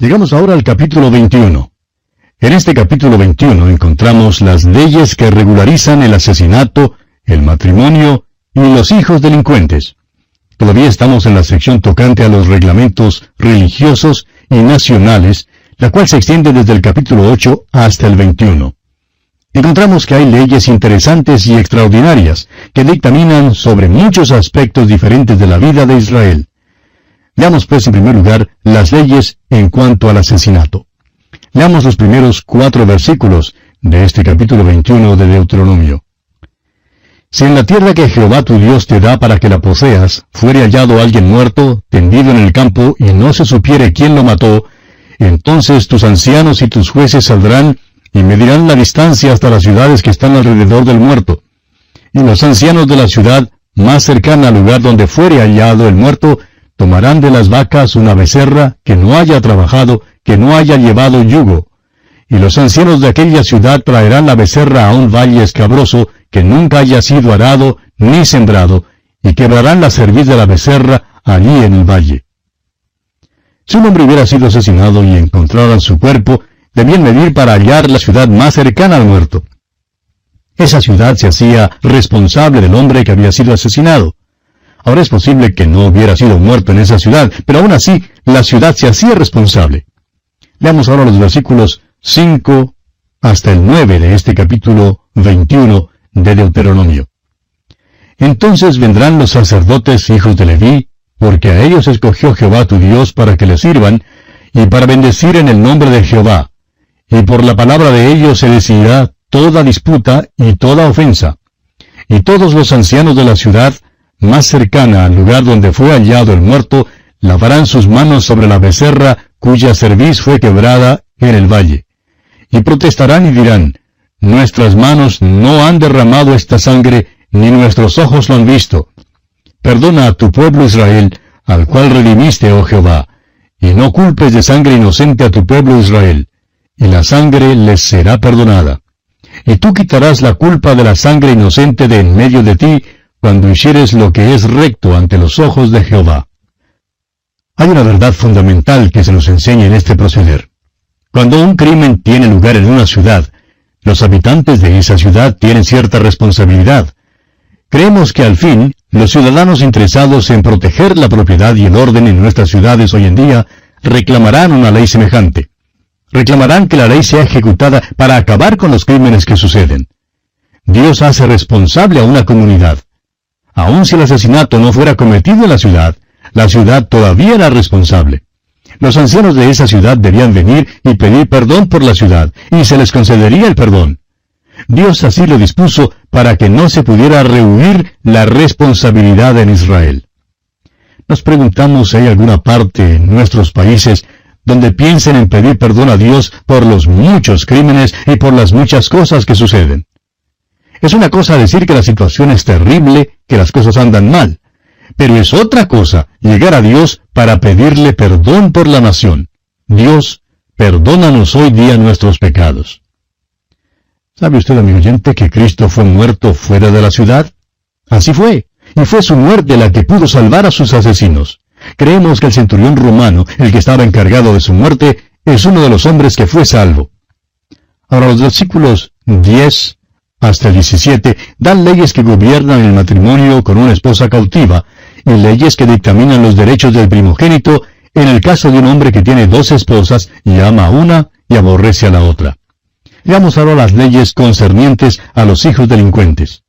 Llegamos ahora al capítulo 21. En este capítulo 21 encontramos las leyes que regularizan el asesinato, el matrimonio y los hijos delincuentes. Todavía estamos en la sección tocante a los reglamentos religiosos y nacionales, la cual se extiende desde el capítulo 8 hasta el 21. Encontramos que hay leyes interesantes y extraordinarias que dictaminan sobre muchos aspectos diferentes de la vida de Israel. Veamos pues en primer lugar las leyes en cuanto al asesinato. Leamos los primeros cuatro versículos de este capítulo 21 de Deuteronomio. Si en la tierra que Jehová tu Dios te da para que la poseas, fuere hallado alguien muerto, tendido en el campo, y no se supiere quién lo mató, entonces tus ancianos y tus jueces saldrán y medirán la distancia hasta las ciudades que están alrededor del muerto. Y los ancianos de la ciudad más cercana al lugar donde fuere hallado el muerto Tomarán de las vacas una becerra que no haya trabajado, que no haya llevado yugo. Y los ancianos de aquella ciudad traerán la becerra a un valle escabroso que nunca haya sido arado ni sembrado, y quebrarán la cerviz de la becerra allí en el valle. Si un hombre hubiera sido asesinado y encontraran su cuerpo, debían medir para hallar la ciudad más cercana al muerto. Esa ciudad se hacía responsable del hombre que había sido asesinado. Ahora es posible que no hubiera sido muerto en esa ciudad, pero aún así la ciudad se hacía responsable. Leamos ahora los versículos 5 hasta el 9 de este capítulo 21 de Deuteronomio. Entonces vendrán los sacerdotes hijos de Leví, porque a ellos escogió Jehová tu Dios para que le sirvan, y para bendecir en el nombre de Jehová. Y por la palabra de ellos se decidirá toda disputa y toda ofensa. Y todos los ancianos de la ciudad más cercana al lugar donde fue hallado el muerto, lavarán sus manos sobre la becerra cuya cerviz fue quebrada en el valle. Y protestarán y dirán, Nuestras manos no han derramado esta sangre, ni nuestros ojos lo han visto. Perdona a tu pueblo Israel, al cual redimiste, oh Jehová, y no culpes de sangre inocente a tu pueblo Israel, y la sangre les será perdonada. Y tú quitarás la culpa de la sangre inocente de en medio de ti, cuando hicieres lo que es recto ante los ojos de Jehová. Hay una verdad fundamental que se nos enseña en este proceder. Cuando un crimen tiene lugar en una ciudad, los habitantes de esa ciudad tienen cierta responsabilidad. Creemos que al fin, los ciudadanos interesados en proteger la propiedad y el orden en nuestras ciudades hoy en día reclamarán una ley semejante. Reclamarán que la ley sea ejecutada para acabar con los crímenes que suceden. Dios hace responsable a una comunidad. Aun si el asesinato no fuera cometido en la ciudad, la ciudad todavía era responsable. Los ancianos de esa ciudad debían venir y pedir perdón por la ciudad, y se les concedería el perdón. Dios así lo dispuso para que no se pudiera rehuir la responsabilidad en Israel. Nos preguntamos si hay alguna parte en nuestros países donde piensen en pedir perdón a Dios por los muchos crímenes y por las muchas cosas que suceden. Es una cosa decir que la situación es terrible, que las cosas andan mal. Pero es otra cosa llegar a Dios para pedirle perdón por la nación. Dios, perdónanos hoy día nuestros pecados. ¿Sabe usted, amigo oyente, que Cristo fue muerto fuera de la ciudad? Así fue, y fue su muerte la que pudo salvar a sus asesinos. Creemos que el centurión romano, el que estaba encargado de su muerte, es uno de los hombres que fue salvo. Ahora los versículos 10 hasta el 17 dan leyes que gobiernan el matrimonio con una esposa cautiva y leyes que dictaminan los derechos del primogénito en el caso de un hombre que tiene dos esposas y ama a una y aborrece a la otra. Leamos ahora las leyes concernientes a los hijos delincuentes.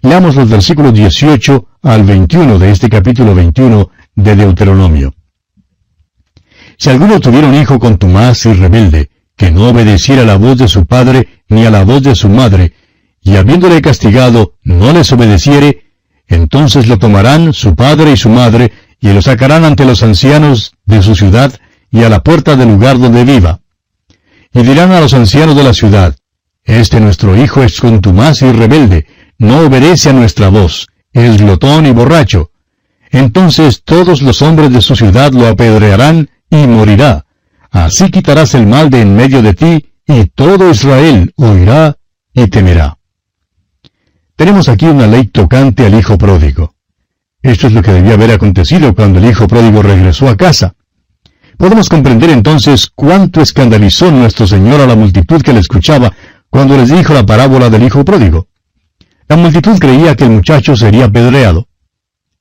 Leamos los versículos 18 al 21 de este capítulo 21 de Deuteronomio. Si alguno tuviera un hijo contumaz y rebelde, que no obedeciera la voz de su padre ni a la voz de su madre, y habiéndole castigado no les obedeciere, entonces lo tomarán su padre y su madre, y lo sacarán ante los ancianos de su ciudad y a la puerta del lugar donde viva. Y dirán a los ancianos de la ciudad, Este nuestro hijo es contumaz y rebelde, no obedece a nuestra voz, es glotón y borracho. Entonces todos los hombres de su ciudad lo apedrearán y morirá. Así quitarás el mal de en medio de ti, y todo Israel oirá y temerá. Tenemos aquí una ley tocante al hijo pródigo. Esto es lo que debía haber acontecido cuando el hijo pródigo regresó a casa. Podemos comprender entonces cuánto escandalizó nuestro Señor a la multitud que le escuchaba cuando les dijo la parábola del Hijo Pródigo. La multitud creía que el muchacho sería apedreado.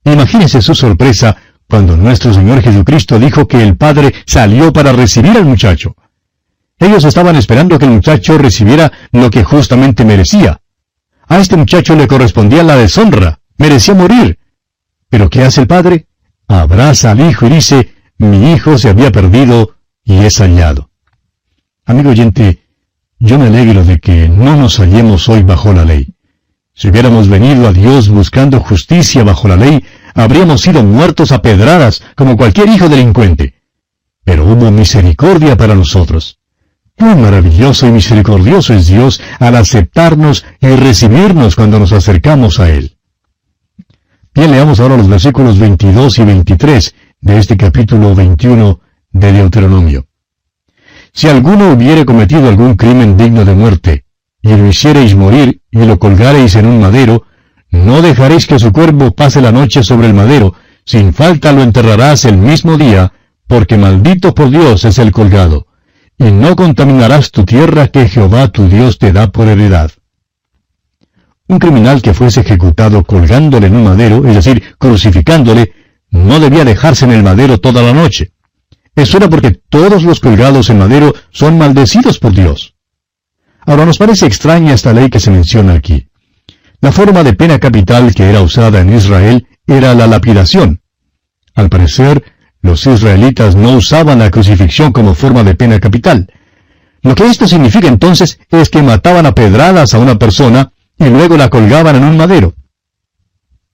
Imagínese su sorpresa cuando nuestro Señor Jesucristo dijo que el Padre salió para recibir al muchacho. Ellos estaban esperando que el muchacho recibiera lo que justamente merecía. A este muchacho le correspondía la deshonra, merecía morir. Pero ¿qué hace el Padre? Abraza al Hijo y dice, mi Hijo se había perdido y es hallado. Amigo oyente, yo me alegro de que no nos hallemos hoy bajo la ley. Si hubiéramos venido a Dios buscando justicia bajo la ley, habríamos sido muertos a pedradas como cualquier hijo delincuente. Pero hubo misericordia para nosotros. Cuán maravilloso y misericordioso es Dios al aceptarnos y recibirnos cuando nos acercamos a Él. Bien, leamos ahora los versículos 22 y 23 de este capítulo 21 de Deuteronomio. Si alguno hubiere cometido algún crimen digno de muerte, y lo hiciereis morir, y lo colgareis en un madero, no dejaréis que su cuerpo pase la noche sobre el madero, sin falta lo enterrarás el mismo día, porque maldito por Dios es el colgado, y no contaminarás tu tierra que Jehová tu Dios te da por heredad. Un criminal que fuese ejecutado colgándole en un madero, es decir, crucificándole, no debía dejarse en el madero toda la noche. Eso era porque todos los colgados en madero son maldecidos por Dios. Ahora nos parece extraña esta ley que se menciona aquí. La forma de pena capital que era usada en Israel era la lapidación. Al parecer, los israelitas no usaban la crucifixión como forma de pena capital. Lo que esto significa entonces es que mataban a pedradas a una persona y luego la colgaban en un madero.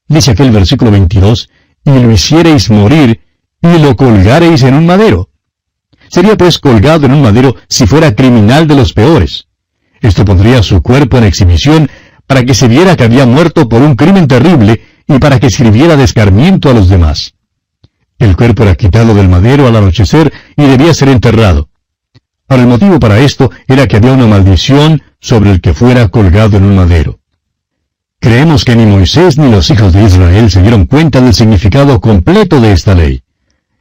Dice aquel versículo 22, y lo hiciereis morir y lo colgareis en un madero. Sería pues colgado en un madero si fuera criminal de los peores. Esto pondría su cuerpo en exhibición para que se viera que había muerto por un crimen terrible y para que sirviera de escarmiento a los demás. El cuerpo era quitado del madero al anochecer y debía ser enterrado. Ahora el motivo para esto era que había una maldición sobre el que fuera colgado en un madero. Creemos que ni Moisés ni los hijos de Israel se dieron cuenta del significado completo de esta ley.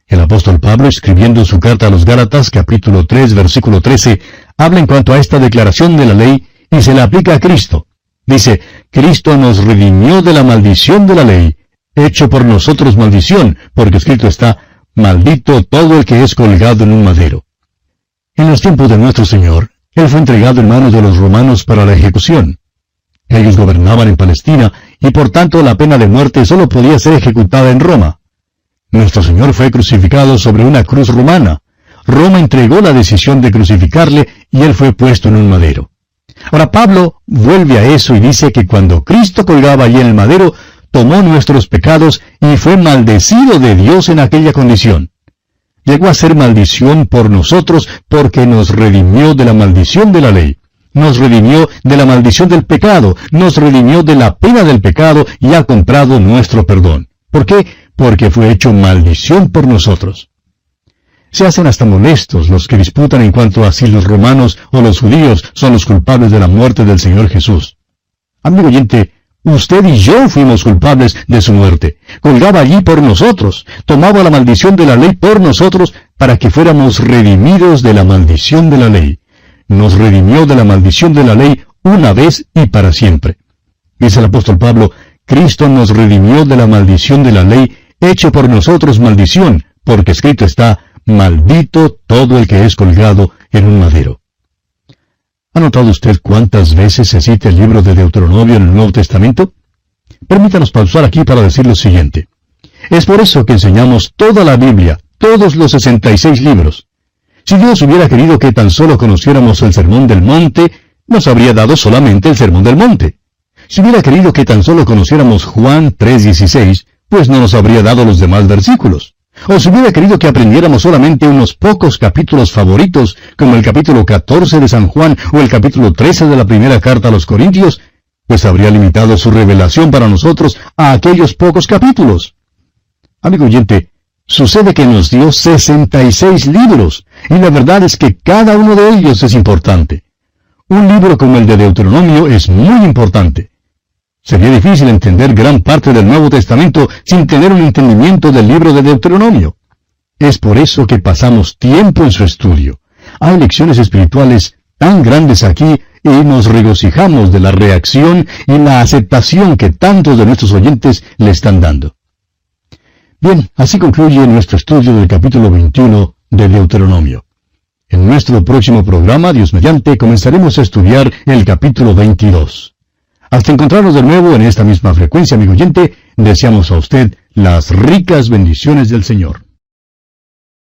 El apóstol Pablo, escribiendo su carta a los Gálatas, capítulo 3, versículo 13, habla en cuanto a esta declaración de la ley y se la aplica a Cristo. Dice, Cristo nos redimió de la maldición de la ley, hecho por nosotros maldición, porque escrito está, maldito todo el que es colgado en un madero. En los tiempos de nuestro Señor, Él fue entregado en manos de los romanos para la ejecución. Ellos gobernaban en Palestina y por tanto la pena de muerte solo podía ser ejecutada en Roma. Nuestro Señor fue crucificado sobre una cruz romana. Roma entregó la decisión de crucificarle y él fue puesto en un madero. Ahora Pablo vuelve a eso y dice que cuando Cristo colgaba allí en el madero, tomó nuestros pecados y fue maldecido de Dios en aquella condición. Llegó a ser maldición por nosotros porque nos redimió de la maldición de la ley nos redimió de la maldición del pecado, nos redimió de la pena del pecado y ha comprado nuestro perdón. ¿Por qué? Porque fue hecho maldición por nosotros. Se hacen hasta molestos los que disputan en cuanto a si los romanos o los judíos son los culpables de la muerte del Señor Jesús. Amigo oyente, usted y yo fuimos culpables de su muerte. Colgaba allí por nosotros, tomaba la maldición de la ley por nosotros para que fuéramos redimidos de la maldición de la ley nos redimió de la maldición de la ley una vez y para siempre. Dice el apóstol Pablo, Cristo nos redimió de la maldición de la ley, hecho por nosotros maldición, porque escrito está, maldito todo el que es colgado en un madero. ¿Ha notado usted cuántas veces se cita el libro de Deuteronomio en el Nuevo Testamento? Permítanos pausar aquí para decir lo siguiente. Es por eso que enseñamos toda la Biblia, todos los 66 libros. Si Dios hubiera querido que tan solo conociéramos el Sermón del Monte, nos habría dado solamente el Sermón del Monte. Si hubiera querido que tan solo conociéramos Juan 3:16, pues no nos habría dado los demás versículos. O si hubiera querido que aprendiéramos solamente unos pocos capítulos favoritos, como el capítulo 14 de San Juan o el capítulo 13 de la primera carta a los Corintios, pues habría limitado su revelación para nosotros a aquellos pocos capítulos. Amigo oyente, Sucede que nos dio 66 libros, y la verdad es que cada uno de ellos es importante. Un libro como el de Deuteronomio es muy importante. Sería difícil entender gran parte del Nuevo Testamento sin tener un entendimiento del libro de Deuteronomio. Es por eso que pasamos tiempo en su estudio. Hay lecciones espirituales tan grandes aquí y nos regocijamos de la reacción y la aceptación que tantos de nuestros oyentes le están dando. Bien, así concluye nuestro estudio del capítulo 21 de Deuteronomio. En nuestro próximo programa, Dios mediante, comenzaremos a estudiar el capítulo 22. Hasta encontrarnos de nuevo en esta misma frecuencia, amigo oyente, deseamos a usted las ricas bendiciones del Señor.